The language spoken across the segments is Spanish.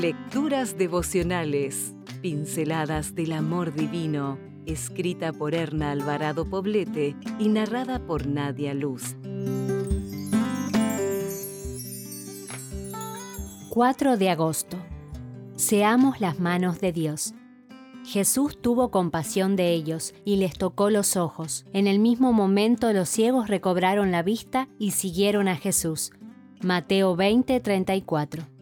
Lecturas devocionales, pinceladas del amor divino, escrita por Erna Alvarado Poblete y narrada por Nadia Luz. 4 de agosto. Seamos las manos de Dios. Jesús tuvo compasión de ellos y les tocó los ojos. En el mismo momento los ciegos recobraron la vista y siguieron a Jesús. Mateo 20:34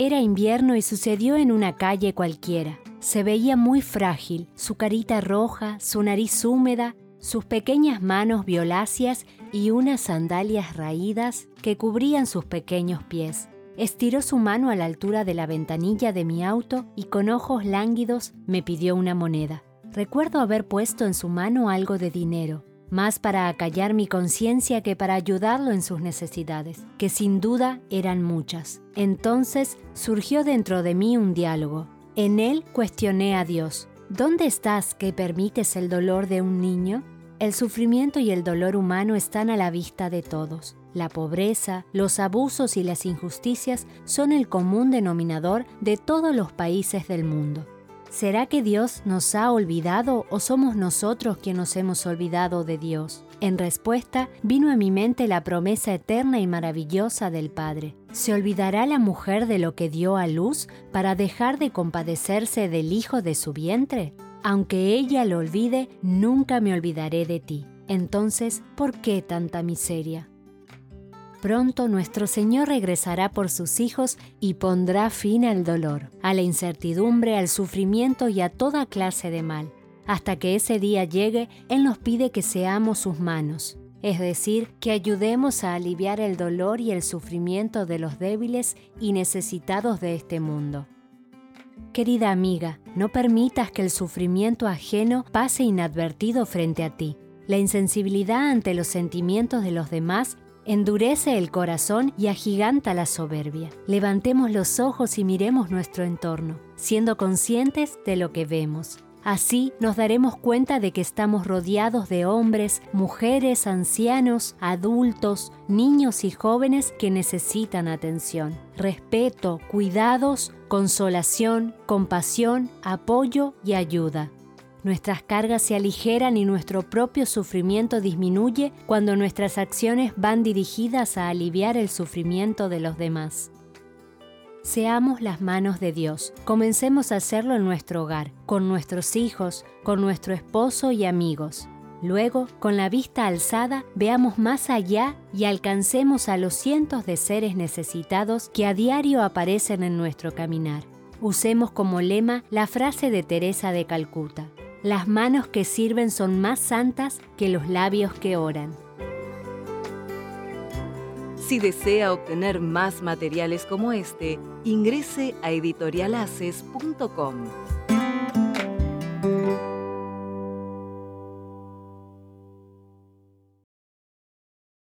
Era invierno y sucedió en una calle cualquiera. Se veía muy frágil, su carita roja, su nariz húmeda, sus pequeñas manos violáceas y unas sandalias raídas que cubrían sus pequeños pies. Estiró su mano a la altura de la ventanilla de mi auto y con ojos lánguidos me pidió una moneda. Recuerdo haber puesto en su mano algo de dinero, más para acallar mi conciencia que para ayudarlo en sus necesidades, que sin duda eran muchas. Entonces surgió dentro de mí un diálogo. En él cuestioné a Dios. ¿Dónde estás que permites el dolor de un niño? El sufrimiento y el dolor humano están a la vista de todos. La pobreza, los abusos y las injusticias son el común denominador de todos los países del mundo. ¿Será que Dios nos ha olvidado o somos nosotros quienes nos hemos olvidado de Dios? En respuesta, vino a mi mente la promesa eterna y maravillosa del Padre. ¿Se olvidará la mujer de lo que dio a luz para dejar de compadecerse del hijo de su vientre? Aunque ella lo olvide, nunca me olvidaré de ti. Entonces, ¿por qué tanta miseria? Pronto nuestro Señor regresará por sus hijos y pondrá fin al dolor, a la incertidumbre, al sufrimiento y a toda clase de mal. Hasta que ese día llegue, Él nos pide que seamos sus manos, es decir, que ayudemos a aliviar el dolor y el sufrimiento de los débiles y necesitados de este mundo. Querida amiga, no permitas que el sufrimiento ajeno pase inadvertido frente a ti. La insensibilidad ante los sentimientos de los demás endurece el corazón y agiganta la soberbia. Levantemos los ojos y miremos nuestro entorno, siendo conscientes de lo que vemos. Así nos daremos cuenta de que estamos rodeados de hombres, mujeres, ancianos, adultos, niños y jóvenes que necesitan atención, respeto, cuidados, consolación, compasión, apoyo y ayuda. Nuestras cargas se aligeran y nuestro propio sufrimiento disminuye cuando nuestras acciones van dirigidas a aliviar el sufrimiento de los demás. Seamos las manos de Dios. Comencemos a hacerlo en nuestro hogar, con nuestros hijos, con nuestro esposo y amigos. Luego, con la vista alzada, veamos más allá y alcancemos a los cientos de seres necesitados que a diario aparecen en nuestro caminar. Usemos como lema la frase de Teresa de Calcuta. Las manos que sirven son más santas que los labios que oran. Si desea obtener más materiales como este, ingrese a editorialaces.com.